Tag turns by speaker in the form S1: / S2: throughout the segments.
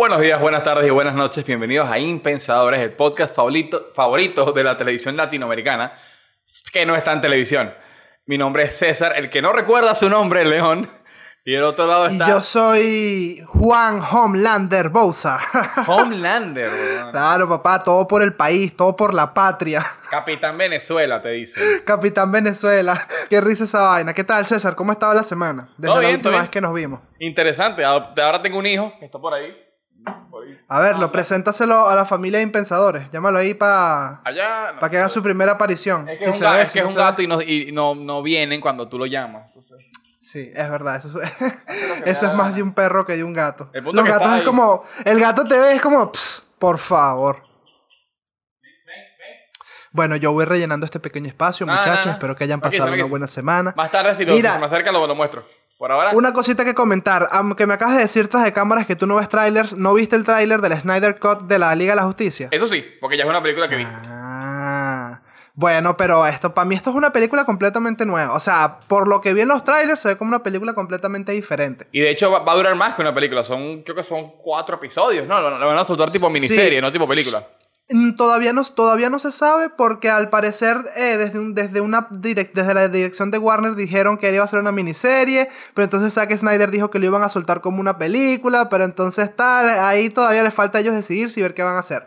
S1: Buenos días, buenas tardes y buenas noches. Bienvenidos a Impensadores, el podcast favorito, favorito de la televisión latinoamericana, que no está en televisión. Mi nombre es César, el que no recuerda su nombre, León. Y el otro lado
S2: Y
S1: está
S2: yo soy Juan Homelander Bouza.
S1: Homelander, weón.
S2: claro, papá, todo por el país, todo por la patria.
S1: Capitán Venezuela, te dicen.
S2: Capitán Venezuela. Qué risa esa vaina. ¿Qué tal, César? ¿Cómo ha estado la semana? Desde
S1: Todo
S2: la
S1: bien,
S2: última vez que nos vimos.
S1: Interesante. Ahora tengo un hijo que está por ahí.
S2: A ver, lo preséntaselo a la familia de Impensadores. Llámalo ahí para
S1: no.
S2: que haga su primera aparición.
S1: Es que
S2: Si
S1: es un,
S2: se
S1: ga-
S2: ve,
S1: es,
S2: si
S1: que es
S2: no
S1: un
S2: se ve.
S1: gato y, no, y no, no vienen cuando tú lo llamas. Entonces,
S2: Sí, es verdad. Eso, es- eso más de un perro que de un gato. Los gatos es como. El gato te ve, es como. "Ps, por favor. Bueno, yo voy rellenando este pequeño espacio, muchachos. Espero que hayan pasado una buena semana.
S1: Más tarde, si, lo,
S2: Mira.
S1: si se me acerca, lo, lo muestro. Por ahora.
S2: Una cosita que comentar, aunque me acabas de decir tras de cámaras que tú no ves trailers, ¿no viste el tráiler del Snyder Cut de la Liga de la Justicia?
S1: Eso sí, porque ya es una película que vi.
S2: Ah, bueno, pero esto, para mí esto es una película completamente nueva. O sea, por lo que vi en los trailers, se ve como una película completamente diferente.
S1: Y de hecho va, va a durar más que una película. Son, creo que son cuatro episodios, ¿no? Lo, lo van a soltar tipo
S2: Sí.
S1: miniserie, no tipo película.
S2: Mm, Todavía no, todavía no se sabe porque al parecer eh, desde, desde, una desde la dirección de Warner dijeron que iba a ser una miniserie, pero entonces Zack Snyder dijo que lo iban a soltar como una película, pero entonces tal, ahí todavía les falta a ellos decidirse y ver qué van a hacer.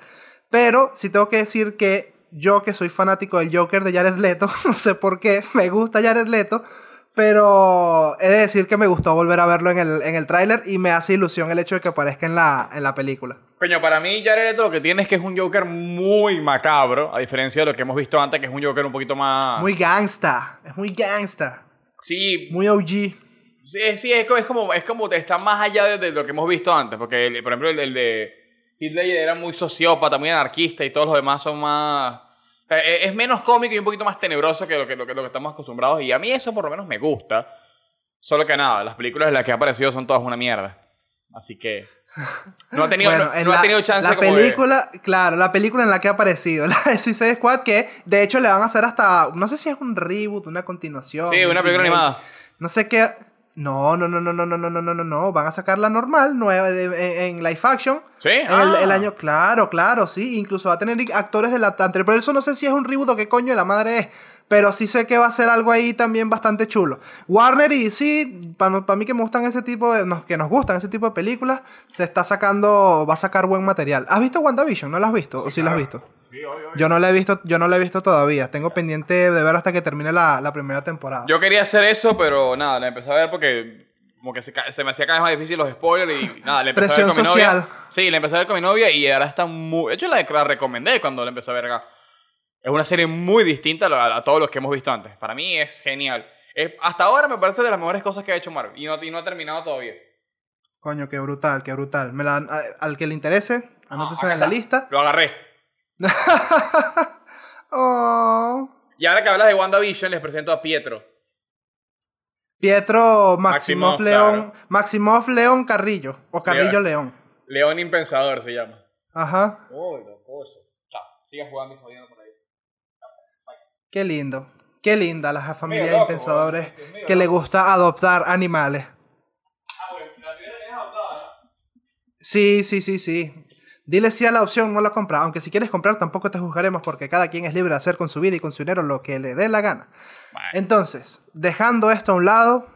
S2: Pero sí tengo que decir que yo que soy fanático del Joker de Jared Leto, no sé por qué, me gusta Jared Leto, pero he de decir que me gustó volver a verlo en el, en el tráiler y me hace ilusión el hecho de que aparezca en la, en la película.
S1: Coño, para mí Jared Leto lo que tiene es que es un Joker muy macabro, a diferencia de lo que hemos visto antes, que es un Joker un poquito más...
S2: Muy gangsta, es muy gangsta.
S1: Sí,
S2: Muy OG.
S1: sí, sí, es, es como, es como está más allá de, de lo que hemos visto antes, porque el- por ejemplo el, el de Hitler era muy sociópata, muy anarquista y todos los demás son más... o sea, e- es menos cómico y un poquito más tenebroso que lo que, lo que lo que estamos acostumbrados y a mí eso por lo menos me gusta. Solo que nada, las películas en las que ha aparecido son todas una mierda. Así que... No ha tenido,
S2: Bueno,
S1: no, no ha
S2: la-
S1: tenido chance
S2: La
S1: como de-
S2: película, claro, la película en la que ha aparecido, la de Suicide Squad, que de hecho le van a hacer hasta, no sé si es un reboot, una continuación.
S1: Sí,
S2: un
S1: una película
S2: remake,
S1: animada.
S2: No sé qué. No, no, no, no, no, no, no, no, no, no, no. Van a sacarla normal, nueva, de- en, en live action.
S1: ¿Sí?
S2: En el,
S1: Ah.
S2: el año, claro, claro, sí. Incluso va a tener actores de la anterior. Pero eso no sé si es un reboot o qué coño de la madre es. Pero sí sé que va a ser algo ahí también bastante chulo. Warner y sí, para mí que me gustan ese tipo de. nos- que nos gustan ese tipo de películas, se está sacando. va a sacar buen material. ¿Has visto WandaVision? ¿No la has visto? ¿O sí la has visto?
S1: Sí, obvio, obvio.
S2: Yo no la he visto, yo no la he visto todavía. Tengo pendiente de ver hasta que termine la, la primera temporada.
S1: Yo quería hacer eso, pero nada, la empecé a ver porque como que se me hacía cada vez más difícil los spoilers y nada, la empecé
S2: Presión
S1: a ver con
S2: social.
S1: mi novia. Sí, la empecé a ver con mi novia y ahora está muy... De hecho, la, la recomendé cuando la empecé a ver acá. Es una serie muy distinta a, todos los que hemos visto antes. Para mí es genial. Es- hasta ahora me parece de las mejores cosas que ha hecho Marvel y no, y no ha terminado todavía.
S2: Coño, qué brutal, qué brutal. Me la- a- al que le interese, anótese
S1: acá
S2: en la lista.
S1: Lo agarré.
S2: Oh.
S1: Y ahora que hablas de WandaVision, les presento a Pietro.
S2: Pietro
S1: Maximoff,
S2: Maximoff León. Maximoff León Carrillo. O Carrillo León.
S1: León Impensador se llama.
S2: Ajá.
S1: Uy, locoso. Chao. Sigue jugando y jodiendo por ahí.
S2: Qué lindo. Qué linda la familia de
S1: loco, weón. Medio
S2: que le gusta adoptar animales.
S1: Ah, porque la adoptada, ¿no?
S2: Sí, sí, sí, sí. Dile sí a la opción, no la compra. Aunque si quieres comprar, tampoco te juzgaremos porque cada quien es libre de hacer con su vida y con su dinero lo que le dé la gana.
S1: Bueno.
S2: Entonces, dejando esto a un lado,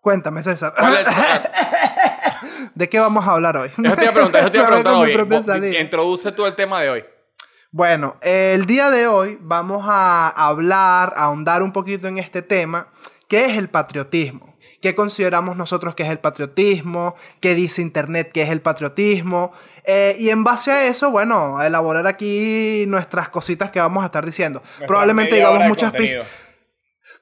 S2: cuéntame, César.
S1: ¿Cuál es-
S2: ¿De qué vamos a hablar hoy?
S1: Eso te iba a preguntar, eso te iba a preguntar hoy. Introduce tú el tema de hoy.
S2: Bueno, el día de hoy vamos a hablar, a ahondar un poquito en este tema, que es el patriotismo. ¿Qué consideramos nosotros que es el patriotismo? ¿Qué dice Internet que es el patriotismo? Eh, y en base a eso, bueno, a elaborar aquí nuestras cositas que vamos a estar diciendo.
S1: Nuestra
S2: Probablemente digamos muchas pi-
S1: contenido.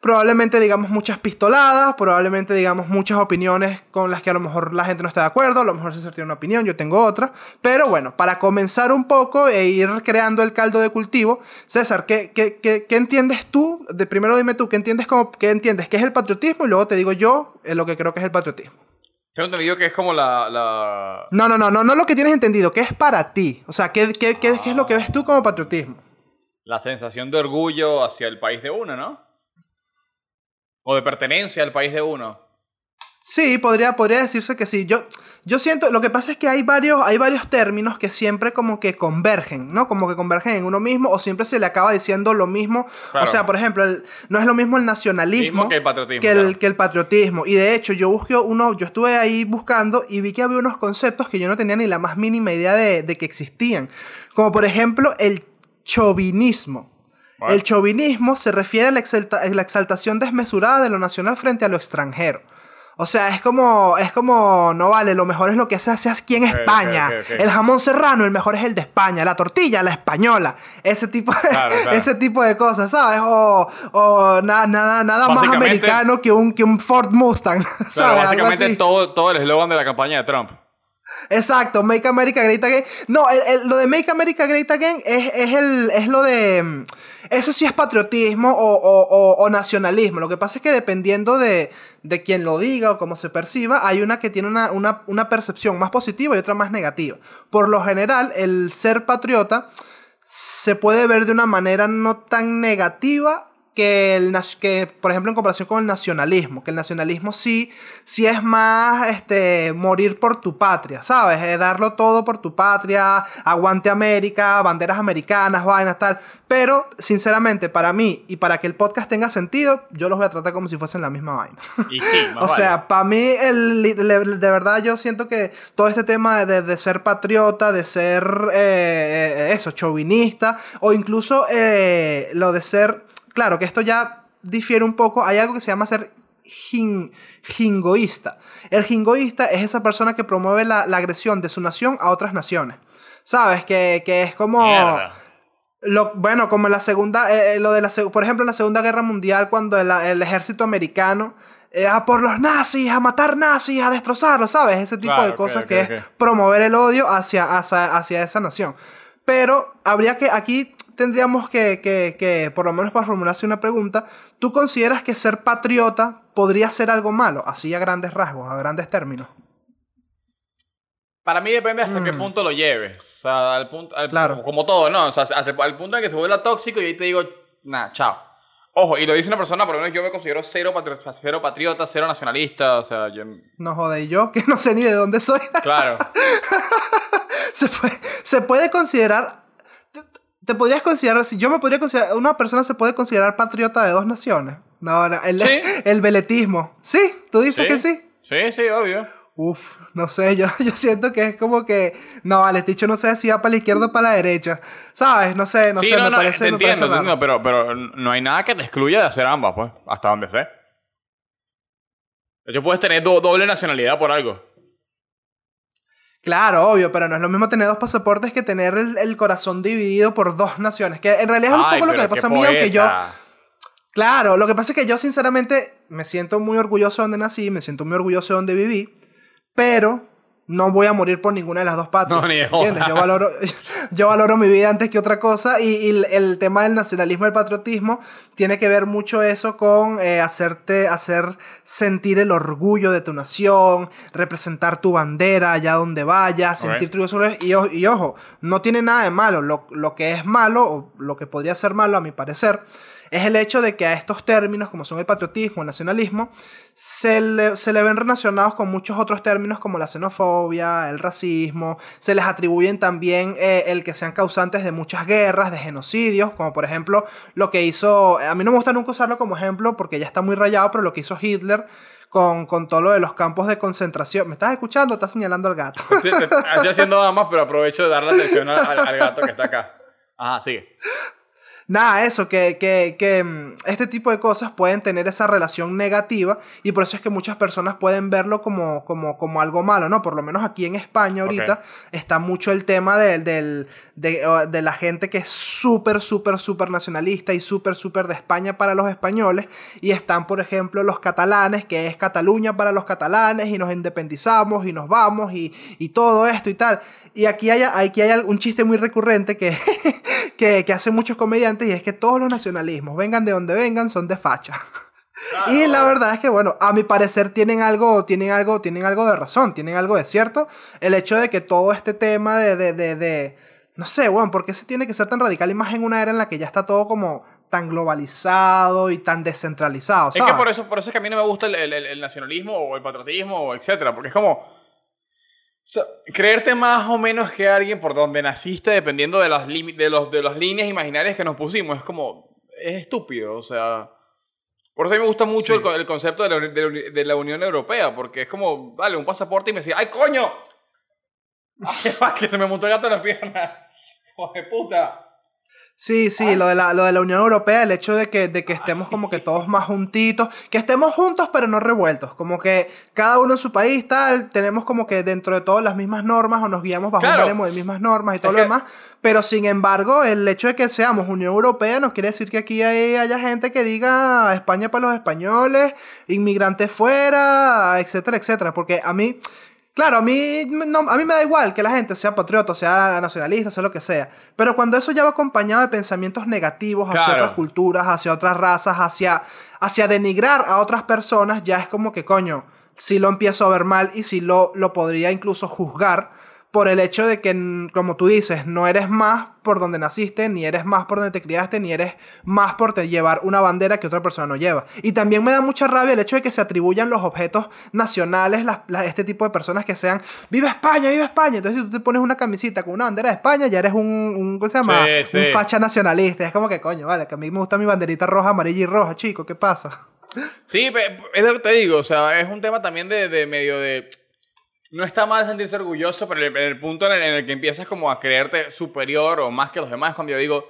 S2: Probablemente digamos muchas pistoladas, probablemente digamos muchas opiniones con las que a lo mejor la gente no está de acuerdo, a lo mejor César tiene una opinión, yo tengo otra, pero bueno, para comenzar un poco e ir creando el caldo de cultivo, César, ¿qué, qué, qué- qué entiendes tú? De, primero dime tú, ¿qué entiendes, como, ¿qué entiendes? ¿Qué es el patriotismo? Y luego te digo yo eh, lo que creo que es el patriotismo.
S1: Tengo entendido que es como la... la...
S2: No, no, no, no, no lo que tienes entendido, ¿qué es para ti? O sea, ¿qué, qué, qué, qué es lo que ves tú como patriotismo?
S1: la sensación de orgullo hacia el país de uno, ¿no? O de pertenencia al país de uno.
S2: Sí, podría, podría decirse que sí. Yo, Yo siento, lo que pasa es que hay varios, hay varios términos que siempre como que convergen, ¿no? Como que convergen en uno mismo o siempre se le acaba diciendo lo mismo.
S1: Claro.
S2: O sea, por ejemplo, el- no es lo mismo el nacionalismo
S1: Mismo que el patriotismo,
S2: que el,
S1: claro.
S2: que el patriotismo. Y de hecho, yo busqué uno, yo estuve ahí buscando y vi que había unos conceptos que yo no tenía ni la más mínima idea de, de que existían. Como por ejemplo el chauvinismo. El chauvinismo se refiere a la, exalta- a la exaltación desmesurada de lo nacional frente a lo extranjero. O sea, es como, es como, no vale, lo mejor es lo que se hace aquí en España. El jamón serrano, el mejor es el de España. La tortilla, la españoola. Ese tipo de,
S1: Claro, claro.
S2: ese tipo de cosas, ¿sabes? O, o na- nada, nada más americano que un, que un Ford Mustang.
S1: Claro,
S2: ¿sabes? Algo
S1: básicamente todo, todo el eslogan de la campaña de Trump.
S2: Exacto, Make America Great Again. No, el- el- lo de Make America Great Again es, es, el, es lo de... Eso sí es patriotismo o, nacionalismo. Lo que pasa es que dependiendo de, de quien lo diga o cómo se perciba, hay una que tiene una- una percepción más positiva y otra más negativa. Por lo general, el ser patriota se puede ver de una manera no tan negativa que, el, que por ejemplo, en comparación con el nacionalismo, que el nacionalismo sí, sí es más este, morir por tu patria, ¿sabes? Eh, darlo todo por tu patria, aguante América, banderas americanas, vainas, tal. Pero, sinceramente, para mí y para que el podcast tenga sentido, yo los voy a tratar como si fuesen la misma vaina.
S1: Y sí, más
S2: O
S1: vale.
S2: sea, para mí, el, de verdad, yo siento que todo este tema de, de ser patriota, de ser eh, eh, eso, chauvinista, o incluso eh, lo de ser, claro, que esto ya difiere un poco, hay algo que se llama ser jin- jingoísta. El jingoísta es esa persona que promueve la, la agresión de su nación a otras naciones. ¿Sabes? Que, que es como...
S1: Mierda.
S2: Lo, bueno, como en la segunda, eh, eh, lo de la, por ejemplo, en la Segunda Guerra Mundial, cuando el, el ejército americano, eh, a por los nazis, a matar nazis, a destrozarlos, ¿sabes? Ese tipo de cosas que es promover el odio hacia, hacia, hacia esa nación. Pero habría que, aquí tendríamos que, que, que, por lo menos para formularse una pregunta, ¿tú consideras que ser patriota podría ser algo malo? Así a grandes rasgos, a grandes términos.
S1: Para mí depende hasta qué
S2: Mm.
S1: punto lo lleves. O sea, al punto, al-
S2: Claro.
S1: como, todo, ¿no? O sea, hasta el punto en que se vuelva tóxico y ahí te digo, nada, chao. Ojo, y lo dice una persona, por lo menos yo me considero cero, patri- cero patriota, cero nacionalista, o sea, yo...
S2: No jode, yo, que no sé ni de dónde soy.
S1: Claro.
S2: se, puede, se puede considerar. Te, podrías considerar. Si yo me podría considerar. Una persona se puede considerar patriota de dos naciones. No, no, el,
S1: Sí.
S2: el veletismo. Sí, tú dices que sí.
S1: Sí, sí, obvio.
S2: Uf, no sé, yo, yo siento que es como que. No, vale, dicho no sé si va para la izquierda o para la derecha. ¿Sabes? No sé, no
S1: sí,
S2: sé,
S1: no,
S2: me
S1: no,
S2: parece.
S1: te
S2: me parece
S1: entiendo,
S2: raro.
S1: entiendo, pero, pero no hay nada que te excluya de hacer ambas, pues, hasta donde sé. De hecho, puedes tener do- doble nacionalidad por algo.
S2: Claro, obvio, pero no es lo mismo tener dos pasaportes que tener el, el corazón dividido por dos naciones. Que en realidad es un
S1: Ay,
S2: poco lo que me pasa a mí, aunque yo. Claro, lo que pasa es que yo sinceramente me siento muy orgulloso de donde nací, me siento muy orgulloso de donde viví, pero no voy a morir por ninguna de las dos patrias.
S1: No, ni de
S2: ¿Entiendes? Yo valoro, yo valoro mi vida antes que otra cosa y, y el, el tema del nacionalismo y el patriotismo tiene que ver mucho eso con eh, hacerte, hacer sentir el orgullo de tu nación, representar tu bandera allá donde vayas, sentirte orgulloso de- y, y ojo, no tiene nada de malo. Lo, lo que es malo, o lo que podría ser malo a mi parecer, es el hecho de que a estos términos, como son el patriotismo, el nacionalismo, se le, se ven relacionados con muchos otros términos como la xenofobia, el racismo, se les atribuyen también eh, el que sean causantes de muchas guerras, de genocidios, como por ejemplo lo que hizo, a mí no me gusta nunca usarlo como ejemplo porque ya está muy rayado, pero lo que hizo Hitler con, con todo lo de los campos de concentración. ¿Me estás escuchando? Estás señalando al gato.
S1: Estoy, haciendo damas, pero aprovecho de darle atención al, al- al gato que está acá. Ajá, sigue.
S2: Nada, eso, que, que, que mm, este tipo de cosas pueden tener esa relación negativa y por eso es que muchas personas pueden verlo como, como, como algo malo, ¿no? Por lo menos aquí en España ahorita está mucho el tema del, del- de, de la gente que es súper, súper, súper nacionalista y súper, súper de España para los españoles y están, por ejemplo, los catalanes, que es Cataluña para los catalanes y nos independizamos y nos vamos y, y todo esto y tal. Y aquí hay, aquí hay un chiste muy recurrente que, que, que hacen muchos comediantes y es que todos los nacionalismos, vengan de donde vengan, son de facha. y la verdad es que, bueno, a mi parecer tienen algo, tienen algo, tienen algo de razón, tienen algo de cierto. El hecho de que todo este tema de, de, de, de- no sé, bueno, ¿por qué se tiene que ser tan radical y más en una era en la que ya está todo como tan globalizado y tan descentralizado?
S1: Es que por eso, por eso es que a mí no me gusta el, el- el- el nacionalismo o el patriotismo, etcétera, porque es como... sea, creerte más o menos que alguien por donde naciste, dependiendo de las, de, los, de las líneas imaginarias que nos pusimos, es como. Es estúpido, o sea. Por eso a mí me gusta mucho
S2: Sí.
S1: el, el concepto de la, de de la Unión Europea, porque es como, dale, un pasaporte y me decía, ¡ay, coño! ¡Ay, que se me montó el gato en la pierna! ¡Hijo de puta!
S2: Sí, sí, lo de, la, lo de la Unión Europea, el hecho de que, de que estemos como que todos más juntitos, que estemos juntos pero no revueltos, como que cada uno en su país, tal, tenemos como que dentro de todas las mismas normas o nos guiamos bajo
S1: Claro.
S2: un baremo de mismas normas y todo
S1: Es
S2: lo
S1: que-
S2: demás, pero sin embargo, el hecho de que seamos Unión Europea no quiere decir que aquí hay- haya gente que diga España para los españoles, inmigrantes fuera, etcétera, etcétera, porque a mí... Claro, a mí, no, a mí me da igual que la gente sea patriota, sea nacionalista, sea lo que sea. Pero cuando eso ya va acompañado de pensamientos negativos hacia
S1: Claro.
S2: otras culturas, hacia otras razas, hacia, hacia denigrar a otras personas, ya es como que, coño, si lo empiezo a ver mal y si lo, lo podría incluso juzgar por el hecho de que, como tú dices, no eres más por donde naciste, ni eres más por donde te criaste, ni eres más por te llevar una bandera que otra persona no lleva. Y también me da mucha rabia el hecho de que se atribuyan los objetos nacionales, las- este tipo de personas que sean, ¡Viva España, viva España! Entonces si tú te pones una camisita con una bandera de España, ya eres un, un ¿cómo se llama?
S1: Sí, sí.
S2: Un facha nacionalista. Es como que, coño, vale, que a mí me gusta mi banderita roja, amarilla y roja, chico, ¿qué pasa?
S1: Sí, es lo que te digo, o sea, es un tema también de, de medio de... No está mal sentirse orgulloso, pero el, el punto en el, en el que empiezas como a creerte superior o más que los demás, cuando yo digo,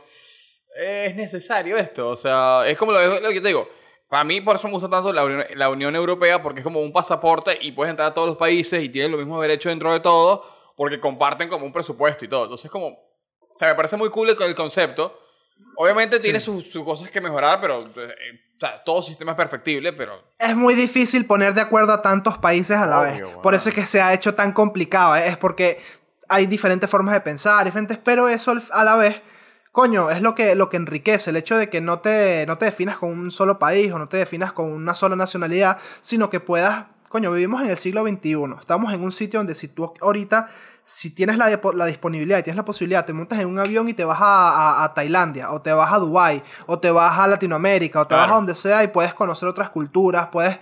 S1: "Eh, es necesario esto, o sea, es como lo, lo que te digo. Para mí, por eso me gusta tanto la Unión, la Unión Europea, porque es como un pasaporte y puedes entrar a todos los países y tienes los mismos derechos dentro de todo, porque comparten como un presupuesto y todo. Entonces, como, o sea, me parece muy cool el, el concepto. Obviamente tiene sus, sus cosas que mejorar, pero, eh, o sea, todo sistema es perfectible, pero
S2: Es muy difícil poner de acuerdo a tantos países a la
S1: Obvio,
S2: vez. Por eso es que se ha hecho tan complicado. ¿eh? Es porque hay diferentes formas de pensar, diferentes, pero eso a la vez, coño, es lo que, lo que enriquece. El hecho de que no te, no te definas con un solo país o no te definas con una sola nacionalidad, sino que puedas, coño, vivimos en el siglo XXI. Estamos en un sitio donde si tú ahorita, si tienes la, disponibilidad y tienes la posibilidad, te montas en un avión y te vas a, a- a Tailandia, o te vas a Dubai, o te vas a Latinoamérica, o te vas a donde sea y puedes conocer otras culturas, puedes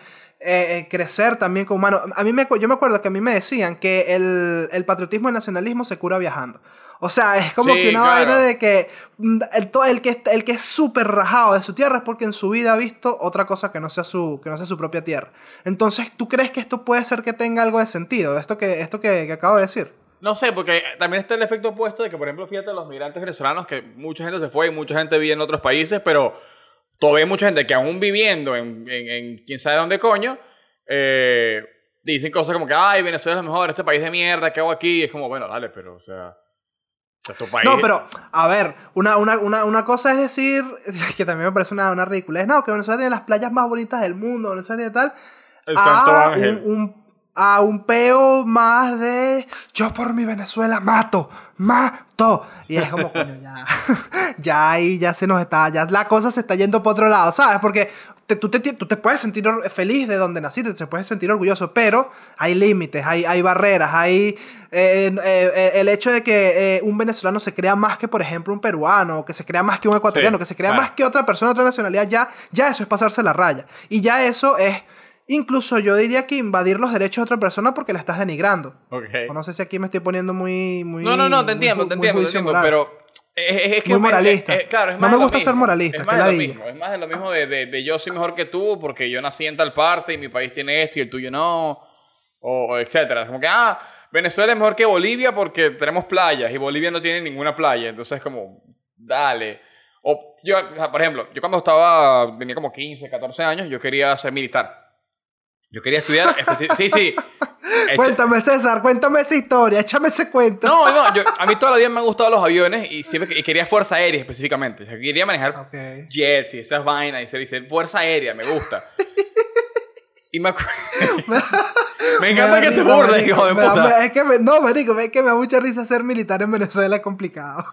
S2: eh, eh, crecer también como humano. A mí me, yo me acuerdo que a mí me decían que el, el patriotismo y el nacionalismo se cura viajando. O sea, es como
S1: Sí,
S2: que una
S1: claro.
S2: vaina de que mm, el, el que el que es súper rajado de su tierra es porque en su vida ha visto otra cosa que no sea su, que no sea su propia tierra. Entonces, ¿tú crees que esto puede ser que tenga algo de sentido? Esto que, esto que, que acabo de decir.
S1: No sé, porque también está el efecto opuesto de que, por ejemplo, fíjate los migrantes venezolanos, que mucha gente se fue y mucha gente vive en otros países, pero todavía hay mucha gente que aún viviendo en, en, en quién sabe dónde coño, eh, dicen cosas como que, ay, Venezuela es lo mejor, este país de mierda, ¿qué hago aquí? Y es como, bueno, dale, pero, o sea, país...
S2: No, pero, a ver, una, una, una, una cosa es decir, que también me parece una, una ridiculez, no, que Venezuela tiene las playas más bonitas del mundo, Venezuela tiene tal,
S1: El Santo
S2: a
S1: Ángel.
S2: un, un- a un peo más de yo por mi Venezuela mato, mato. Y es como, coño, ya, ya ahí ya se nos está, ya la cosa se está yendo por otro lado, ¿sabes? Porque te- tú, te, tú te puedes sentir feliz de donde naciste, te puedes sentir orgulloso, pero hay límites, hay, hay barreras, hay eh, eh, eh, el hecho de que eh, un venezolano se crea más que, por ejemplo, un peruano, que se crea más que un ecuatoriano,
S1: Sí,
S2: que se crea
S1: claro.
S2: más que otra persona de otra nacionalidad, ya, ya eso es pasarse la raya. Y ya eso es, incluso yo diría que invadir los derechos de otra persona porque la estás denigrando.
S1: Ok.
S2: O no sé si aquí me estoy poniendo muy... muy
S1: No, no, no, te
S2: muy
S1: entiendo,
S2: ju-
S1: te
S2: muy
S1: entiendo, te
S2: juicio
S1: entiendo, pero es, es- que
S2: Muy moralista.
S1: es- es- claro, es
S2: No
S1: más
S2: me gusta ser moralista,
S1: Es
S2: que
S1: más de lo mismo, es más de lo mismo de, de, de yo soy mejor que tú porque yo nací en tal parte y mi país tiene esto y el tuyo no, o, o etcétera. Como que, ah, Venezuela es mejor que Bolivia porque tenemos playas y Bolivia no tiene ninguna playa, entonces como, dale. O yo, por ejemplo, yo cuando estaba, tenía como 15, 14 años, yo quería ser militar. Yo quería estudiar, sí, sí.
S2: Cuéntame, César, cuéntame esa historia, échame ese cuento.
S1: no, no, yo, a mí toda la vida me han gustado los aviones y siempre y quería fuerza aérea específicamente. O sea, quería manejar
S2: Ok.
S1: jets y esas vainas y ser, y ser fuerza aérea, me gusta. Y me acuerdo. me encanta que te burles,
S2: marico.
S1: hijo de
S2: da-
S1: puta.
S2: es que me- no, marico, es que me da mucha risa ser militar en Venezuela es complicado.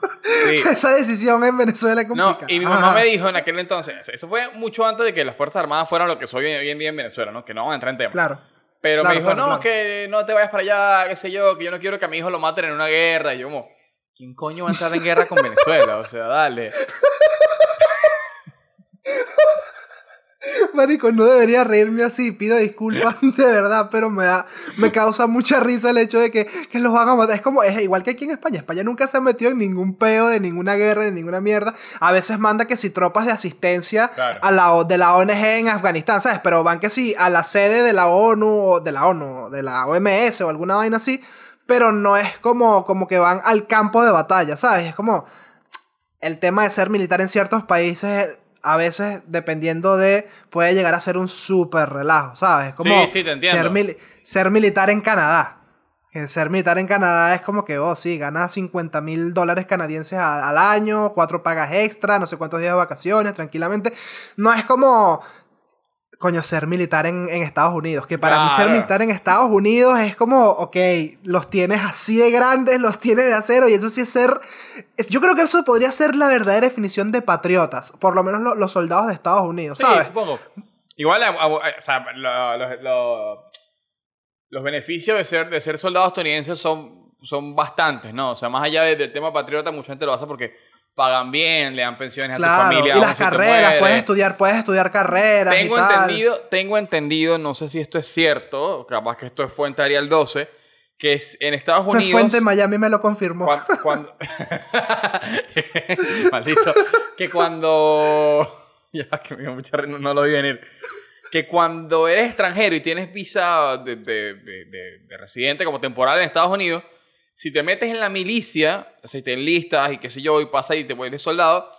S1: Sí.
S2: Esa decisión en Venezuela es
S1: No,
S2: complicada.
S1: y mi mamá
S2: Ajá.
S1: me dijo en aquel entonces, eso fue mucho antes de que las Fuerzas Armadas fueran lo que soy hoy hoy en día en Venezuela, ¿no? Que no vamos a entrar en tema.
S2: Claro.
S1: Pero
S2: Claro,
S1: me dijo,
S2: claro,
S1: no,
S2: claro.
S1: que no te vayas para allá, qué sé yo, que yo no quiero que a mi hijo lo maten en una guerra. Y yo como, ¿quién coño va a entrar en guerra con Venezuela? O sea, dale.
S2: Marico, no debería reírme así, pido disculpas de verdad, pero me da, me causa mucha risa el hecho de que, que los van a matar. Es como, es igual que aquí en España. España nunca se ha metido en ningún peo de ninguna guerra, de ninguna mierda. A veces manda que si tropas de asistencia
S1: Claro.
S2: a la, de la ONG en Afganistán, ¿sabes? Pero van que si a la sede de la ONU, o de la ONU, de la OMS o alguna vaina así, pero no es como, como que van al campo de batalla, ¿sabes? Es como el tema de ser militar en ciertos países a veces dependiendo de puede llegar a ser un súper relajo, ¿sabes? Es Como
S1: Sí, sí, te entiendo.
S2: Ser, mili- ser militar en Canadá. Que ser militar en Canadá es como que, oh, sí, ganas 50 mil dólares canadienses al, al año, cuatro pagas extra, no sé cuántos días de vacaciones, tranquilamente. No es como, coño, ser militar en, en Estados Unidos. Que para mí ser militar en Estados Unidos es como, ok, los tienes así de grandes, los tienes de acero, y eso sí es ser. Yo creo que eso podría ser la verdadera definición de patriotas, por lo menos lo- los soldados de Estados Unidos,
S1: Sí,
S2: ¿sabes?
S1: supongo. Igual, a- o sea, lo- lo- lo- los beneficios de ser, de ser soldado estadounidense son, son bastantes, ¿no? O sea, más allá de- del tema patriota, mucha gente lo hace porque pagan bien, le dan pensiones a tu
S2: Claro,
S1: familia.
S2: y las carreras, puedes estudiar, puedes estudiar carreras
S1: Tengo
S2: y tal.
S1: entendido, tengo entendido, no sé si esto es cierto, capaz que esto es fuente Arial 12, que es en Estados Unidos...
S2: Fuente Miami me lo confirmó.
S1: Cuan- Cuando, Maldito. Que cuando. Ya, que me dio mucha risa, no, lo vi venir. Que cuando eres extranjero y tienes visa de, de- de- de- de residente como temporal en Estados Unidos, si te metes en la milicia, o sea, si te enlistas y qué sé yo, y pasa y te vuelves soldado,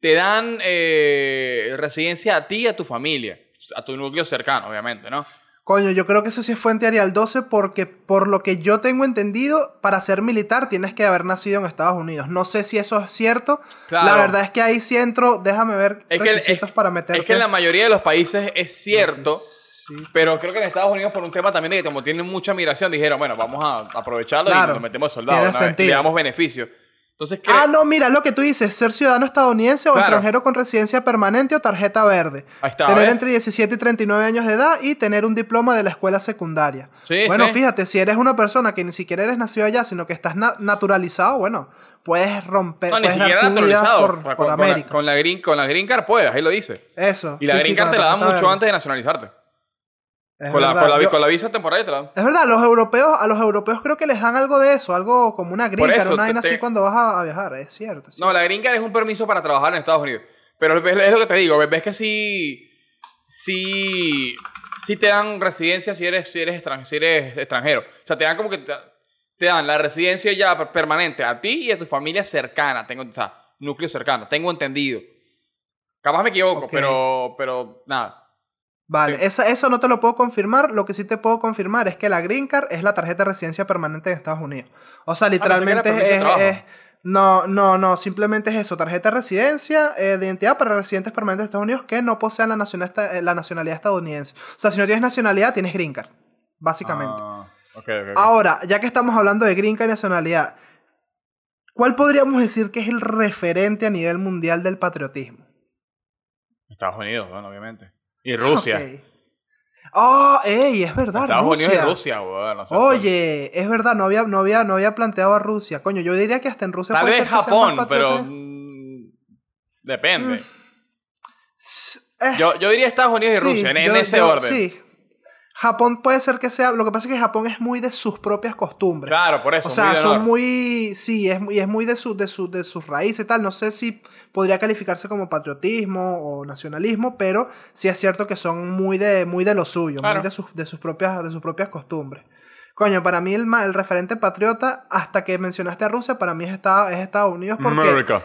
S1: te dan eh, residencia a ti y a tu familia. A tu núcleo cercano, obviamente, ¿no?
S2: Coño, yo creo que eso sí es fuente Arial 12 porque por lo que yo tengo entendido, para ser militar tienes que haber nacido en Estados Unidos. No sé si eso es cierto.
S1: Claro.
S2: La verdad es que ahí sí entro, déjame ver
S1: Es que, es,
S2: requisitos para meterte.
S1: es que en la mayoría de los países es cierto.
S2: Sí.
S1: Pero creo que en Estados Unidos, por un tema también de que como tienen mucha migración, dijeron, bueno, vamos a aprovecharlo
S2: Claro,
S1: y nos metemos soldados. le damos beneficios. Entonces,
S2: Ah, no, mira, lo que tú dices, ser ciudadano estadounidense o extranjero con residencia permanente o tarjeta verde.
S1: Ahí está,
S2: tener entre 17 y 39 años de edad y tener un diploma de la escuela secundaria.
S1: Sí,
S2: bueno,
S1: sí.
S2: fíjate, si eres una persona que ni siquiera eres nacido allá, sino que estás na- naturalizado, bueno, puedes romper,
S1: no, ni
S2: puedes
S1: siquiera naturalizado.
S2: por,
S1: con la,
S2: América.
S1: con la green, con la green card puedes, ahí lo dice.
S2: Eso.
S1: Y la
S2: sí,
S1: green card te la dan mucho
S2: verde.
S1: antes de nacionalizarte.
S2: Es
S1: Con la,
S2: verdad.
S1: con, la,
S2: Yo-
S1: con la visa temporal.
S2: Es verdad, los europeos, a los europeos creo que les dan algo de eso, algo como una
S1: eso,
S2: una vaina
S1: te-
S2: así cuando vas a, a viajar, es cierto.
S1: No, la card es un permiso para trabajar en Estados Unidos. Pero es lo que te digo, ves que sí, sí, sí te dan residencia si eres, si eres, extran- si eres extranjero. O sea, te dan como que te, te dan la residencia ya per- permanente a ti y a tu familia cercana. Tengo, o sea, núcleo cercano. Tengo entendido. Capaz me equivoco,
S2: Ok.
S1: pero, pero nada.
S2: Vale,
S1: Sí.
S2: esa- eso no te lo puedo confirmar. Lo que sí te puedo confirmar es que la Green Card es la tarjeta de residencia permanente en Estados Unidos. O sea,
S1: Ah,
S2: literalmente
S1: de
S2: es, No, no, no, simplemente es eso. Tarjeta de residencia, eh, de identidad para residentes permanentes de Estados Unidos que no posean la, nacionalidad, la nacionalidad estadounidense. O sea, si no tienes nacionalidad, tienes Green Card. Básicamente.
S1: Ah.
S2: Ahora, ya que estamos hablando de Green Card y nacionalidad, ¿cuál podríamos decir que es el referente a nivel mundial del patriotismo?
S1: Estados Unidos, bueno, obviamente. Y Rusia.
S2: Ok. Oh, ey, es verdad,
S1: Estados
S2: Rusia.
S1: Unidos y Rusia, weón.
S2: Oye, es verdad, no había, no, había, no había planteado a Rusia. Coño, yo diría que hasta en Rusia
S1: Tal
S2: puede
S1: vez
S2: ser que
S1: Japón, pero. mm, depende.
S2: S- eh,
S1: Yo, yo diría Estados Unidos y
S2: sí,
S1: Rusia, en, ese
S2: yo-
S1: orden.
S2: Sí. Japón puede ser que sea. Lo que pasa es que Japón es muy de sus propias costumbres.
S1: Claro, por eso.
S2: o sea,
S1: muy
S2: son muy. Sí, es, muy- es muy de, su, de, su, de sus raíces y tal. No sé si podría calificarse como patriotismo o nacionalismo, pero sí es cierto que son muy de, muy de lo suyo,
S1: Claro.
S2: muy de sus, de, sus propias, de sus propias costumbres. Coño, para mí el, ma- el referente patriota, hasta que mencionaste a Rusia, para mí es Estados, es Estados Unidos porque
S1: America.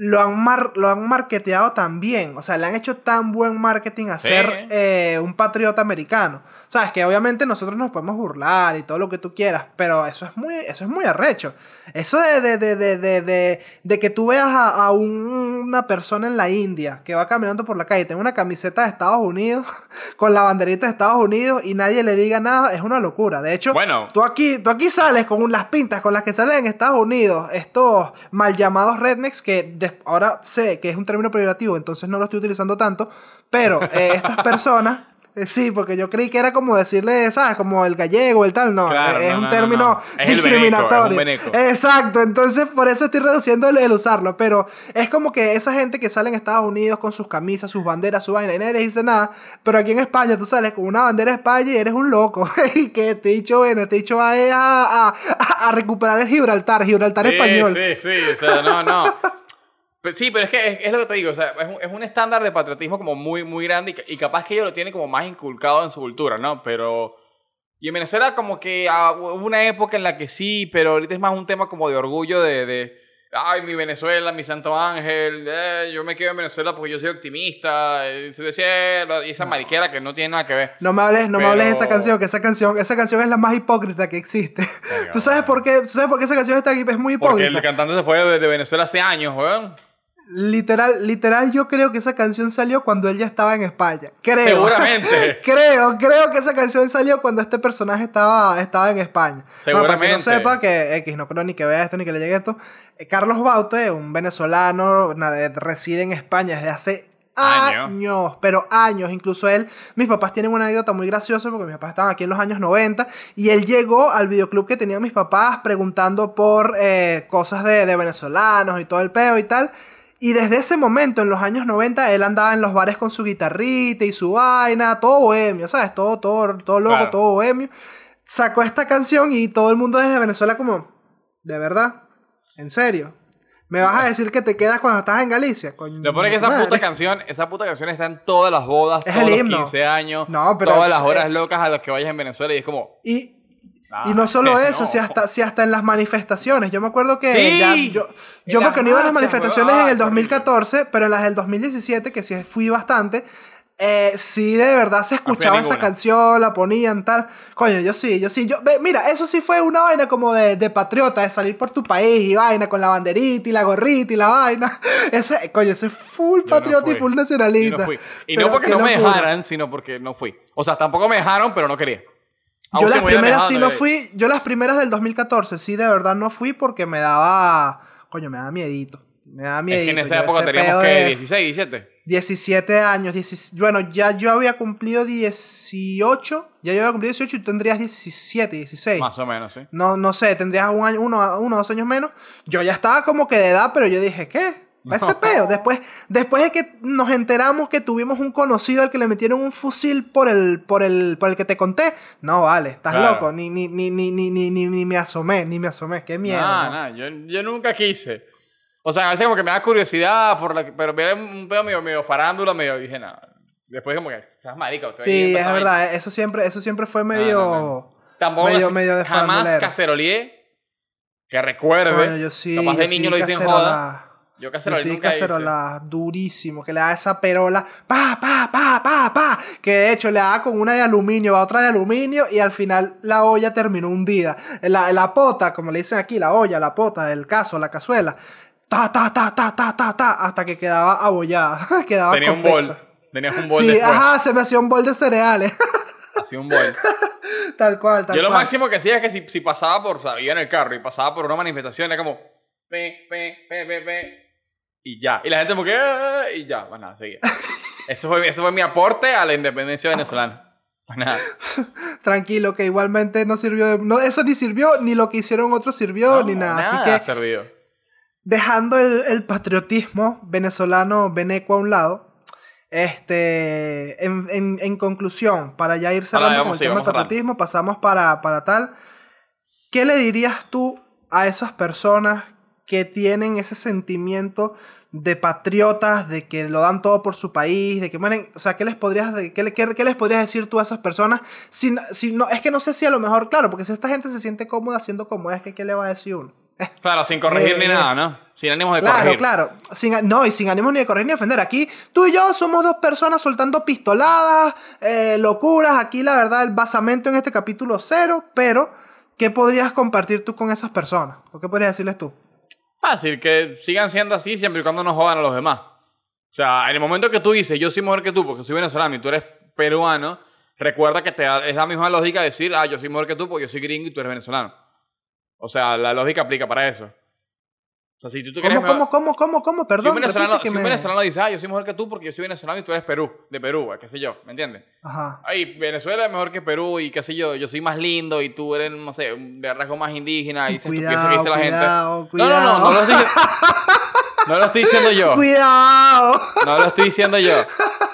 S2: Lo han, mar- lo han marketeado tan bien. O sea, le han hecho tan buen marketing a
S1: Sí.
S2: ser eh, un patriota americano. Sabes que obviamente nosotros nos podemos burlar y todo lo que tú quieras, pero eso es muy, eso es muy arrecho. Eso de, de, de, de, de, de- de que tú veas a, a un- una persona en la India que va caminando por la calle y tenga una camiseta de Estados Unidos con la banderita de Estados Unidos y nadie le diga nada, es una locura. De hecho,
S1: Bueno.
S2: Tú aquí, tú aquí sales con las pintas con las que salen en Estados Unidos, estos mal llamados rednecks, que ahora sé que es un término peyorativo, entonces no lo estoy utilizando tanto, pero eh, estas personas, Eh, Sí, porque yo creí que era como decirle, ¿sabes? Como el gallego, el tal. No,
S1: Claro,
S2: es
S1: no,
S2: un
S1: no,
S2: término
S1: no. Es
S2: discriminatorio.
S1: veneco, es un.
S2: Exacto, entonces por eso estoy reduciendo el, el usarlo. Pero es como que esa gente que sale en Estados Unidos con sus camisas, sus banderas, su vaina, y nadie les dice nada. Pero aquí en España tú sales con una bandera de España y eres un loco. y que te he dicho, bueno, te he dicho a, a, a- a recuperar el Gibraltar, Gibraltar
S1: Sí,
S2: español.
S1: Sí, sí, o sea, no, no. Pero sí, pero es que es, es lo que te digo, o sea, es un, es un estándar de patriotismo como muy, muy grande y, y capaz que ellos lo tienen como más inculcado en su cultura, ¿no? Pero... Y en Venezuela como que ah, hubo una época en la que sí, pero ahorita es más un tema como de orgullo de... de Ay, mi Venezuela, mi Santo Ángel, eh, yo me quedo en Venezuela porque yo soy optimista, eh, soy de cielo, y esa mariquera que no tiene nada que ver.
S2: No me hables, no me
S1: Pero-
S2: hables de esa canción, que esa canción, esa canción es la más hipócrita que existe. ¿Tú sabes por qué? ¿Tú sabes por qué esa canción está aquí? Es muy
S1: Porque
S2: hipócrita.
S1: el cantante se fue de, de Venezuela hace años, weón.
S2: Literal, literal, yo creo que esa canción salió cuando él ya estaba en España. Creo.
S1: Seguramente.
S2: creo, creo que esa canción salió cuando este personaje estaba, estaba en España. Bueno, para que no
S1: Seguramente.
S2: sepa que X, no creo ni que vea esto ni que le llegue esto. eh, Carlos Baute, un venezolano, reside en España desde hace
S1: Años.
S2: años, pero años. Incluso él, mis papás tienen una anécdota muy graciosa porque mis papás estaban aquí en los años 90 y él llegó al videoclub que tenían mis papás preguntando por eh, cosas de, de venezolanos y todo el peo y tal. Y desde ese momento, en los años 90, él andaba en los bares con su guitarrita y su vaina, todo bohemio, ¿sabes? Todo, todo, todo loco,
S1: Claro.
S2: todo bohemio. Sacó esta canción y todo el mundo desde Venezuela como, ¿de verdad? ¿En serio? ¿Me vas a decir que te quedas cuando estás en Galicia? Coño,
S1: Lo que esa
S2: madre.
S1: puta canción, esa puta canción está en todas las bodas,
S2: Es
S1: todos
S2: el
S1: los
S2: himno.
S1: 15 años,
S2: No, pero
S1: todas las horas locas a las que vayas en Venezuela y es como...
S2: Y,
S1: ah,
S2: y no solo
S1: no.
S2: eso, si hasta, si hasta en las manifestaciones. Yo me acuerdo que
S1: Sí,
S2: ya- yo, yo porque no iba a las manifestaciones en el
S1: Ah, horrible.
S2: 2014, pero en las del 2017, que sí fui bastante, eh, sí de verdad se escuchaba esa
S1: ninguna.
S2: canción, la ponían tal. Coño, yo sí, yo sí. Yo, mira, eso sí fue una vaina como de, de patriota, de salir por tu país y vaina con la banderita y la gorrita y la vaina. Ese, coño, ese es full
S1: Yo no
S2: patriota y full
S1: Yo
S2: nacionalista.
S1: no fui. Y
S2: Pero
S1: no porque no me dejaran, sino porque no fui. O sea, tampoco me dejaron, pero no quería. Aún
S2: Yo las primeras sí
S1: no
S2: fui, yo las primeras del 2014 sí de verdad no fui porque me daba, coño, me daba miedito. Me daba
S1: Es
S2: miedito.
S1: que en esa
S2: yo
S1: época teníamos que
S2: de
S1: 16, 17.
S2: 17 años, 16 bueno, ya yo había cumplido 18, ya yo había cumplido 18 y tú tendrías 17, 16.
S1: Más o menos, sí.
S2: No, no sé, tendrías un año, uno, uno o dos años menos. Yo ya estaba como que de edad, pero yo dije, ¿qué? ¿Va ese peo? Después, después de que nos enteramos que tuvimos un conocido al que le metieron un fusil por el, por el, por el que te conté. No, vale, estás
S1: Claro.
S2: loco. Ni, ni, ni, ni, ni, ni, ni, me asomé, ni me asomé. Qué miedo.
S1: Nah, nah, yo, yo nunca quise. O sea, a veces como que me da curiosidad, por la, pero era un pedo medio, medio farándula, medio dije, nada. Después como que, estás marica.
S2: Sí, es verdad. Eso siempre, eso siempre fue medio.
S1: Tampoco
S2: medio-
S1: así-
S2: medio de
S1: jamás cacerolié, que recuerde.
S2: Coño, yo sí.
S1: Capaz de
S2: yo sí
S1: niño lo dicen joda. Yo cacerolé
S2: sí,
S1: nunca hice.
S2: cacerola durísimo, que le da esa perola, pa, pa, pa, pa, pa, que de hecho le da con una de aluminio, va otra de aluminio y al final la olla terminó hundida. La, la pota, como le dicen aquí, la olla, la pota, el caso, la cazuela, ta, ta, ta, ta, ta, ta, ta, hasta que quedaba abollada, quedaba
S1: Tenía un bol. Tenías un bol
S2: Sí,
S1: después.
S2: ajá, se me hacía un bol de cereales,
S1: Así un bol.
S2: tal cual, tal
S1: Yo lo
S2: cual.
S1: máximo que hacía es que si, si pasaba por, o sea, iba en el carro y pasaba por una manifestación, era como, pe, pe, pe, pe, pe, y ya. Y la gente como que, "Ah", y ya, bueno, nada, seguía. Eso fue, eso fue mi aporte a la independencia venezolana. Más nada.
S2: Tranquilo, que igualmente no sirvió, de- no, eso ni sirvió, ni lo que hicieron otros sirvió,
S1: No,
S2: ni nada. Así
S1: ha
S2: que
S1: servido.
S2: dejando el, el patriotismo venezolano veneco a un lado, este, en, en- en conclusión, para ya ir cerrando
S1: Ahora,
S2: con el
S1: sí,
S2: tema del patriotismo, pasamos para, para tal. ¿Qué le dirías tú a esas personas que tienen ese sentimiento de patriotas, de que lo dan todo por su país, de que mueren, o sea, ¿qué les podrías, de- qué, qué- qué les podrías decir tú a esas personas? Si, si no, es que no sé si a lo mejor, claro, porque si esta gente se siente cómoda siendo como es, que ¿qué le va a decir uno?
S1: Claro, sin corregir
S2: Eh,
S1: ni
S2: eh.
S1: nada, ¿no? Sin ánimos de
S2: Claro,
S1: corregir.
S2: claro. Sin, a- no, y sin ánimo ni de correr ni de ofender. Aquí tú y yo somos dos personas soltando pistoladas, eh, locuras. Aquí la verdad el basamento en este capítulo cero, pero ¿qué podrías compartir tú con esas personas? ¿O qué podrías decirles tú?
S1: Fácil, que sigan siendo así siempre y cuando no jodan a los demás. O sea, en el momento que tú dices, yo soy mejor que tú porque soy venezolano y tú eres peruano, recuerda que te da- es la misma lógica decir, ah, yo soy mejor que tú porque yo soy gringo y tú eres venezolano. O sea, la lógica aplica para eso. O sea, si tú crees
S2: ¿Cómo, cómo, cómo, cómo, cómo?
S1: si
S2: Perdón,
S1: un venezolano,
S2: que
S1: si un
S2: me-
S1: venezolano dice, ah, yo soy mejor que tú porque yo soy venezolano y tú eres Perú, de Perú, qué sé yo, ¿me entiendes?
S2: Ajá.
S1: Ay, Venezuela es mejor que Perú y qué sé yo, yo soy más lindo y tú eres, no sé, de rasgo más indígena y dices tú piensas que dice la gente.
S2: cuidado,
S1: No, no, no, no lo estoy, no lo estoy diciendo yo.
S2: Cuidado.
S1: No lo estoy diciendo yo.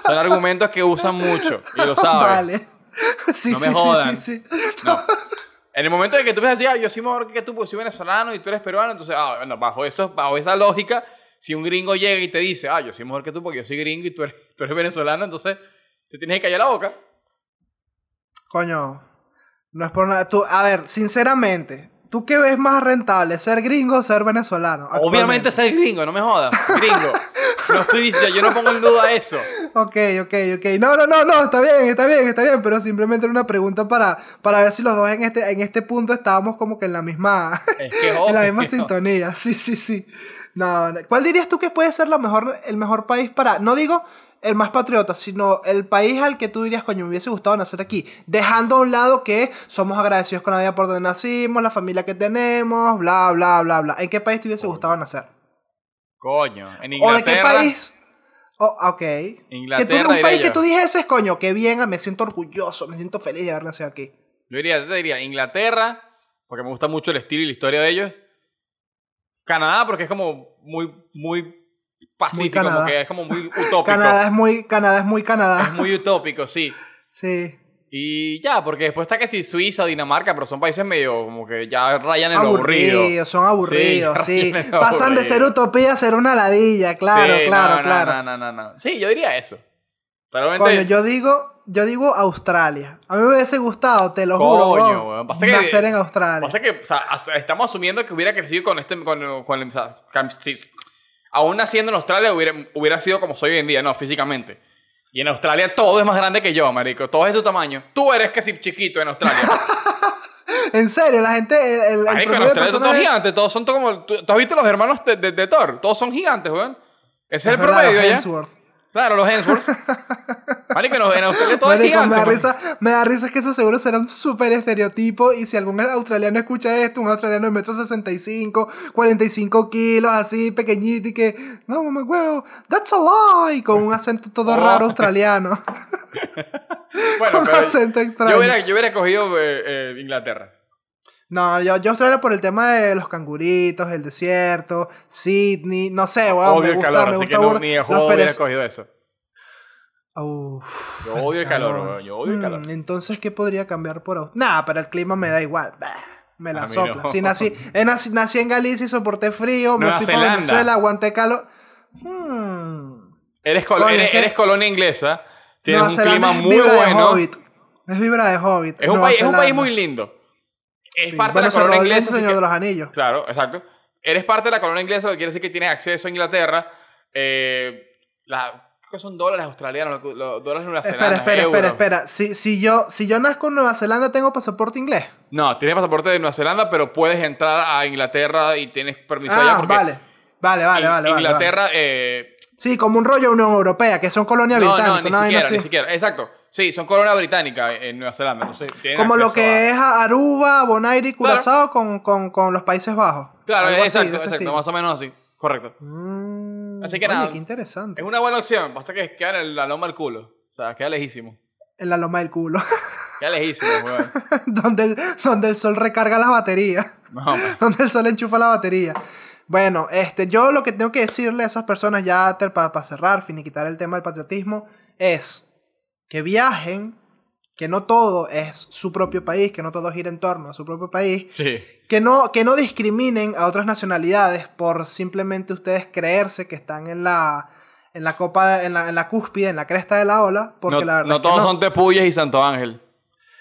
S1: Son argumentos que usan mucho y lo sabes.
S2: Vale. Sí,
S1: No me
S2: sí, sí, sí, sí.
S1: No. En el momento de que tú me decías, ah, yo soy mejor que tú porque soy venezolano y tú eres peruano, entonces, ah, bueno, bajo, eso, bajo esa lógica, si un gringo llega y te dice, ah, yo soy mejor que tú porque yo soy gringo y tú eres, tú eres venezolano, entonces te tienes que callar la boca.
S2: Coño, no es por nada. Tú, a ver, sinceramente, ¿tú qué ves más rentable, ser gringo o ser venezolano?
S1: Obviamente ser gringo, no me jodas. Gringo. No estoy diciendo, yo no pongo en duda eso.
S2: Ok, ok, ok. No, no, no, no, está bien, está bien, está bien, pero simplemente era una pregunta para, para ver si los dos en este, en este punto estábamos como que en la misma,
S1: Es que
S2: en la misma sintonía. Sí, sí, sí. No, no. ¿cuál dirías tú que puede ser la mejor, el mejor país para, no digo el más patriota, sino el país al que tú dirías, coño, me hubiese gustado nacer aquí, dejando a un lado que somos agradecidos con la vida por donde nacimos, la familia que tenemos, bla, bla, bla, bla. ¿En qué país te hubiese gustado nacer?
S1: Coño, en
S2: ¿O
S1: Inglaterra.
S2: de qué país? Oh, ok. que tú,
S1: Inglaterra,
S2: un país
S1: yo.
S2: que tú dijeses, coño, qué bien, me siento orgulloso, me siento feliz de haber nacido aquí.
S1: Yo diría, yo te diría Inglaterra, porque me gusta mucho el estilo y la historia de ellos. Canadá, porque es como muy, muy pacífico, como que es como muy utópico.
S2: Canadá es muy, Canadá es muy
S1: Es
S2: Canadá.
S1: muy utópico, sí.
S2: Sí.
S1: Y ya, porque después está que si Suiza o Dinamarca, pero son países medio como que ya rayan en lo aburrido.
S2: Aburridos, son aburridos,
S1: Sí,
S2: Pasan de ser utopía a ser una ladilla, claro,
S1: Sí,
S2: claro,
S1: no,
S2: claro.
S1: No, no, no, no. Sí, yo diría eso. Pero
S2: Coño, yo digo, yo digo Australia. A mí me hubiese gustado, te lo juro,
S1: Coño,
S2: weón.
S1: Pasa que-
S2: nacer en Australia.
S1: pasa que o sea, estamos asumiendo que hubiera crecido con este. Con, con el- aún naciendo en Australia hubiera, hubiera sido como soy hoy en día, no, físicamente. Y en Australia todo es más grande que yo, marico. Todo es de tu tamaño. Tú eres que si chiquito en Australia.
S2: En serio, la gente, el, el,
S1: Marico, en Australia son todos
S2: es-
S1: gigantes. Todos son como... ¿Tú, tú has visto los hermanos de, de- de Thor? Todos son gigantes, weón. Ese es, el
S2: verdad,
S1: promedio
S2: los. Hemsworth.
S1: Claro, los Hemsworth. Marico, en, en Australia todo
S2: Marico,
S1: gigante.
S2: me da
S1: man.
S2: risa, me da risa que eso seguro será un súper estereotipo y si algún australiano escucha esto, un australiano de metro 65, 45 kilos, así pequeñito y que, no, mamá huevo, that's a lie, con un acento todo
S1: Oh.
S2: raro australiano.
S1: Bueno,
S2: un
S1: pero
S2: acento extraño.
S1: yo hubiera, yo hubiera cogido eh, eh, Inglaterra.
S2: No, yo, yo Australia por el tema de los canguritos, el desierto, Sydney, no sé, weón,
S1: odio
S2: me
S1: el
S2: gusta,
S1: calor,
S2: me
S1: así
S2: gusta
S1: que no, ni de
S2: los
S1: juego hubiera
S2: perez-
S1: cogido eso.
S2: Uf,
S1: Yo odio el calor, weón, yo odio el calor.
S2: Mm, Entonces, ¿qué podría cambiar por? Nah, pero el clima me da igual. Bah, me la sopla.
S1: no.
S2: Si nací, eh, nací, nací en Galicia y soporté frío, me fui para. Venezuela, aguanté calor. Hmm.
S1: Eres, col- eres, eres colonia inglesa. Tienes
S2: Nueva
S1: un
S2: Zelanda
S1: clima muy
S2: vibra de
S1: bueno.
S2: Hobbit. Es vibra de Hobbit.
S1: Es un, país, es un país muy lindo. Es
S2: Sí.
S1: parte
S2: Bueno,
S1: de la colonia inglesa.
S2: Señor
S1: que-
S2: de los Anillos.
S1: Claro, exacto. Eres parte de la colonia inglesa, lo que quiere decir que tienes acceso a Inglaterra. Eh, la, que son dólares australianos, los, los dólares Zelanda.
S2: Espera, espera,
S1: euros.
S2: espera, espera. Si, si, yo, si yo nazco en Nueva Zelanda, ¿tengo pasaporte inglés?
S1: No, tienes pasaporte de Nueva Zelanda, pero puedes entrar a Inglaterra y tienes permiso allá
S2: Ah,
S1: porque
S2: vale. Vale, vale, vale. vale,
S1: Inglaterra,
S2: vale.
S1: eh,
S2: Sí, como un rollo Unión Europea, que son colonia
S1: no,
S2: británica.
S1: no, ni
S2: vaina
S1: siquiera,
S2: así.
S1: ni siquiera. Exacto. Sí, son colonia británica en Nueva Zelanda. Entonces,
S2: Como lo que
S1: a-
S2: es Aruba, Bonaire y Curazao con, con, con los Países Bajos.
S1: Claro,
S2: Algo así,
S1: exacto,
S2: ese
S1: exacto.
S2: estilo.
S1: Más o menos así. Correcto.
S2: Mm,
S1: Así que
S2: oye,
S1: nada.
S2: qué interesante.
S1: Es una buena opción. Basta que queda en la loma del culo. O sea, queda lejísimo.
S2: En la loma del culo.
S1: Queda lejísimo, weón.
S2: donde, el, donde el sol recarga las baterías.
S1: No,
S2: donde el sol enchufa la batería. Bueno, este, yo lo que tengo que decirle a esas personas ya para cerrar, finiquitar el tema del patriotismo, es que viajen, que no todo es su propio país, que no todo gira en torno a su propio país,
S1: Sí.
S2: que no, que no discriminen a otras nacionalidades por simplemente ustedes creerse que están en la, en la copa, en la, en la cúspide, en la cresta de la ola, porque
S1: no
S2: la verdad
S1: no
S2: es que
S1: todos
S2: no.
S1: son Tepuyes y Santo Ángel.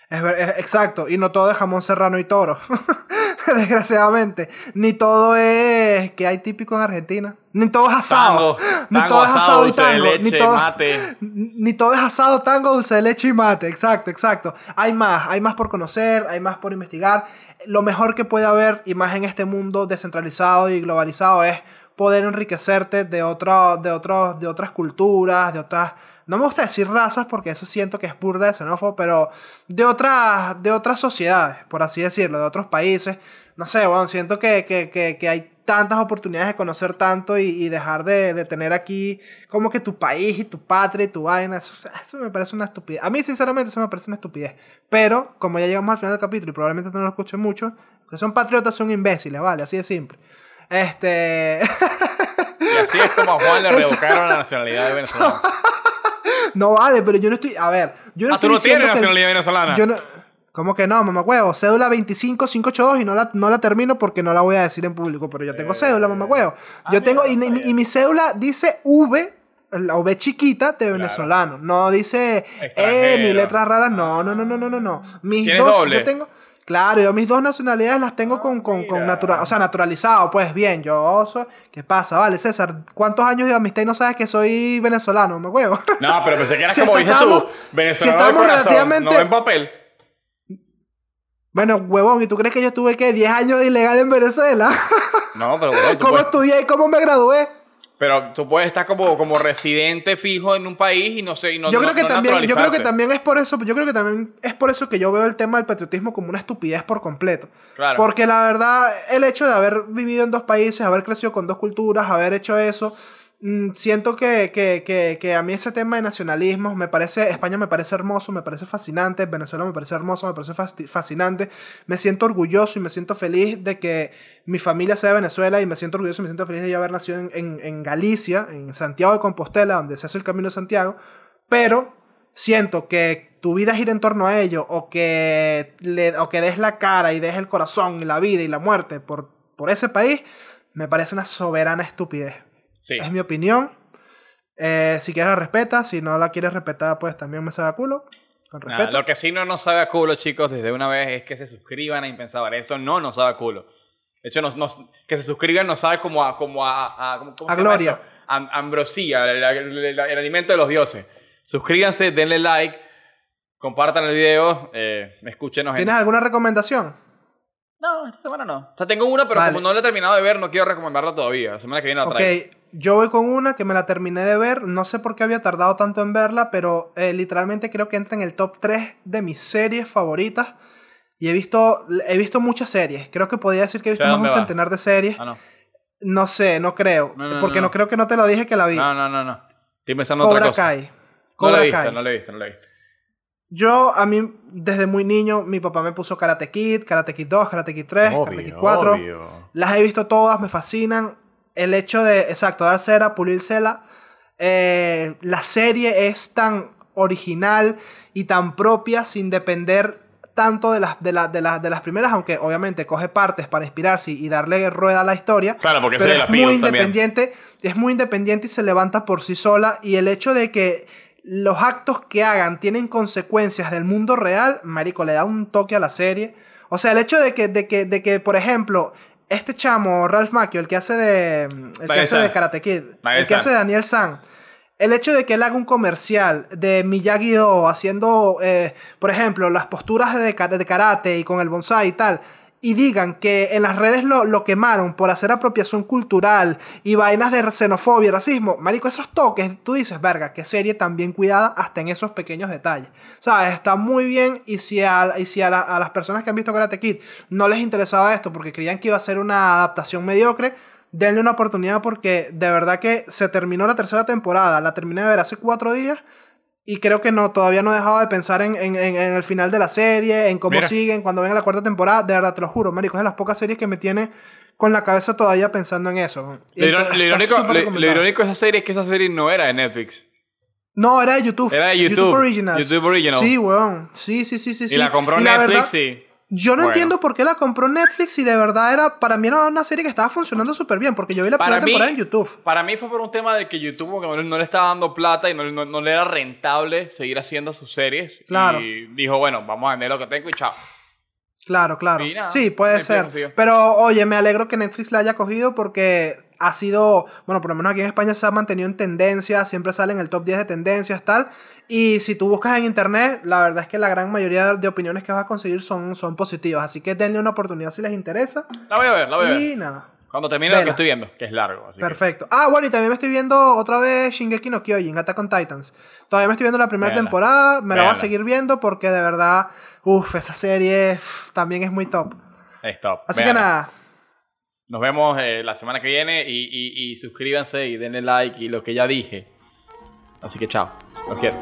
S2: Es- exacto, y no todo es jamón serrano y toro. Desgraciadamente. Ni todo es que hay típico en Argentina. Ni todo es asado.
S1: Tango,
S2: ni
S1: tango,
S2: todo es asado y
S1: dulce de
S2: tango.
S1: leche,
S2: ni, todo,
S1: mate.
S2: ni todo es asado, tango, dulce de leche y mate. Exacto, exacto. Hay más, hay más por conocer, hay más por investigar. Lo mejor que puede haber, y más en este mundo descentralizado y globalizado, es poder enriquecerte de, otro, de, otros, de otras culturas, de otras... No me gusta decir razas porque eso siento que es burda de xenófobo, pero de otras, de otras sociedades, por así decirlo, de otros países. No sé, bueno, siento que, que, que, que hay tantas oportunidades de conocer tanto y, y dejar de, de, tener aquí como que tu país y tu patria y tu vaina. Eso, eso, me parece una estupidez. A mí, sinceramente, eso me parece una estupidez. Pero, como ya llegamos al final del capítulo y probablemente no lo escuchen mucho, que son patriotas son imbéciles, ¿vale? Así de simple. Este...
S1: y así es como a Juan le revocaron la nacionalidad de Venezuela.
S2: no vale, pero yo no estoy... A ver, yo no
S1: ah,
S2: estoy
S1: tú no tienes nacionalidad venezolana.
S2: Yo no... ¿Cómo que no, mamá huevo? Cédula 25582 y no la, no la termino porque no la voy a decir en público, pero yo tengo cédula, mamá huevo. Yo tengo, y, mi, y mi cédula dice V, la V chiquita de venezolano. No dice E ni letras raras, no, no, no, no, no, no, no. Mis dos,
S1: doble?
S2: yo tengo. Claro, yo mis dos nacionalidades las tengo con, con, con natural, o sea, naturalizado, pues bien, yo soy, ¿qué pasa? Vale, César, ¿cuántos años de amistad y no sabes que soy venezolano, me huevo?
S1: No, pero pensé que eras como dices tú, venezolano si de corazón, relativamente... no en papel.
S2: Bueno, huevón, ¿y tú crees que yo estuve, qué, 10 años de ilegal en Venezuela?
S1: No, pero bueno,
S2: ¿Cómo
S1: puedes...
S2: estudié y cómo me gradué?
S1: Pero tú puedes estar como, como residente fijo en un país y no sé, y no
S2: yo creo
S1: no,
S2: que
S1: no
S2: también yo creo que también es por eso yo creo que también es por eso que yo veo el tema del patriotismo como una estupidez por completo
S1: Claro.
S2: porque la verdad el hecho de haber vivido en dos países haber crecido con dos culturas haber hecho eso siento que, que, que, que a mí ese tema de nacionalismo me parece España me parece hermoso me parece fascinante Venezuela me parece hermoso me parece fascinante me siento orgulloso y me siento feliz de que mi familia sea de Venezuela y me siento orgulloso y me siento feliz de yo haber nacido en, en, en Galicia en Santiago de Compostela donde se hace el Camino de Santiago pero siento que tu vida gira en torno a ello o que, le, o que des la cara y des el corazón y la vida y la muerte por, por ese país, me parece una soberana estupidez.
S1: Sí.
S2: Es mi opinión. Eh, si quieres la respeta, si no la quieres respetar, pues también me sabe a culo. Con respeto.
S1: lo que sí no nos sabe a culo, chicos, desde una vez es que se suscriban a Impensable. Eso no nos sabe a culo. De hecho, nos, nos- que se suscriban nos sabe como a... Como a, a, ¿cómo- cómo
S2: A gloria.
S1: Am- ambrosía, el, el- el- el alimento de los dioses. Suscríbanse, denle like, compartan el video, eh, escúchenos en...
S2: ¿Tienes alguna recomendación?
S1: No, esta semana no. O sea, tengo una, pero
S2: Vale.
S1: como no la he terminado de ver, no quiero recomendarla todavía. La semana que viene la
S2: Ok,
S1: traigo.
S2: yo voy con una que me la terminé de ver. No sé por qué había tardado tanto en verla, pero eh, literalmente creo que entra en el top 3 de mis series favoritas. Y he visto, he visto muchas series. Creo que podría decir que he visto
S1: ¿Sé
S2: más de un
S1: va?
S2: centenar de series.
S1: Ah, no.
S2: No sé, no creo.
S1: No, no,
S2: porque no.
S1: no.
S2: creo que no te lo dije que la vi.
S1: No, no, no, no. Estoy pensando en otra
S2: Cobra
S1: cosa.
S2: Kai.
S1: No
S2: Cobra
S1: la he visto,
S2: Kai.
S1: no la he visto, no la he visto.
S2: Yo, a mí, desde muy niño, mi papá me puso Karate Kid, Karate Kid 2, Karate Kid 3, Karate Kid 4. Las he visto todas, me fascinan. El hecho de, exacto, dar cera, pulir cera. eh, la serie es tan original y tan propia sin depender tanto de las, de, la- de, la- de las primeras, aunque obviamente coge partes para inspirarse y darle rueda a la historia.
S1: Claro, porque
S2: pero
S1: es
S2: muy
S1: también.
S2: independiente, es muy independiente y se levanta por sí sola. Y el hecho de que los actos que hagan tienen consecuencias del mundo real, marico, le da un toque a la serie. O sea, el hecho de que, de que, de que por ejemplo, este chamo, Ralph Macchio, el que hace de, el que hace de. Karate Kid, el que hace de Daniel San, el hecho de que él haga un comercial de Miyagi-Do haciendo, eh, por ejemplo, las posturas de, de karate y con el bonsai y tal, y digan que en las redes lo, lo quemaron por hacer apropiación cultural y vainas de xenofobia y racismo, marico, esos toques, tú dices, verga, qué serie tan bien cuidada hasta en esos pequeños detalles. ¿Sabes? Está muy bien y si, a, y si a, la- a las personas que han visto Karate Kid no les interesaba esto porque creían que iba a ser una adaptación mediocre, denle una oportunidad porque de verdad que se terminó la tercera temporada, la terminé de ver hace cuatro días y creo que no, todavía no he dejado de pensar en, en- en- el final de la serie, en cómo
S1: Mira.
S2: siguen, cuando venga la cuarta temporada, de verdad te lo juro, marico, es de las pocas series que me tiene con la cabeza todavía pensando en eso.
S1: Lo, lo irónico,
S2: súper
S1: lo- lo
S2: recomendado.
S1: irónico de esa serie es que esa serie no era de Netflix.
S2: No, era de YouTube.
S1: Era de YouTube.
S2: Originals.
S1: YouTube Original.
S2: Sí, weón. Sí, sí, sí, sí.
S1: Y
S2: sí.
S1: la compró Netflix
S2: verdad,
S1: y...
S2: Yo no
S1: Bueno.
S2: entiendo por qué la compró Netflix y de verdad era, para mí era una serie que estaba funcionando súper bien, porque yo vi la
S1: Para
S2: primera
S1: mí-
S2: temporada en YouTube.
S1: Para mí fue por un tema de que YouTube que no, le- no le estaba dando plata y no, no- no le era rentable seguir haciendo sus series.
S2: Claro.
S1: Y dijo, bueno, vamos a vender lo que tengo y chao.
S2: Claro, claro.
S1: Nada,
S2: sí, puede ser. Pero oye, me alegro que Netflix la haya cogido porque ha sido, bueno, por lo menos aquí en España se ha mantenido en tendencia, siempre sale en el top 10 de tendencias, tal. Y si tú buscas en internet, la verdad es que la gran mayoría de opiniones que vas a conseguir son, son positivas. Así que denle una oportunidad si les interesa.
S1: La voy a ver, la voy a ver.
S2: Y nada.
S1: Cuando termine lo que
S2: Vela.
S1: estoy viendo, que es largo. así que-
S2: Perfecto. Ah, bueno, y también me estoy viendo otra vez Shingeki no Kyojin, Attack on Titans. Todavía me estoy viendo la primera
S1: Véala.
S2: temporada, me la voy a seguir viendo porque de verdad, uff, esa serie también es muy top.
S1: Stop.
S2: Así
S1: Véanla.
S2: que nada,
S1: Nos vemos eh, la semana que viene y, y- y suscríbanse y denle like y lo que ya dije. Así que chao. Los quiero.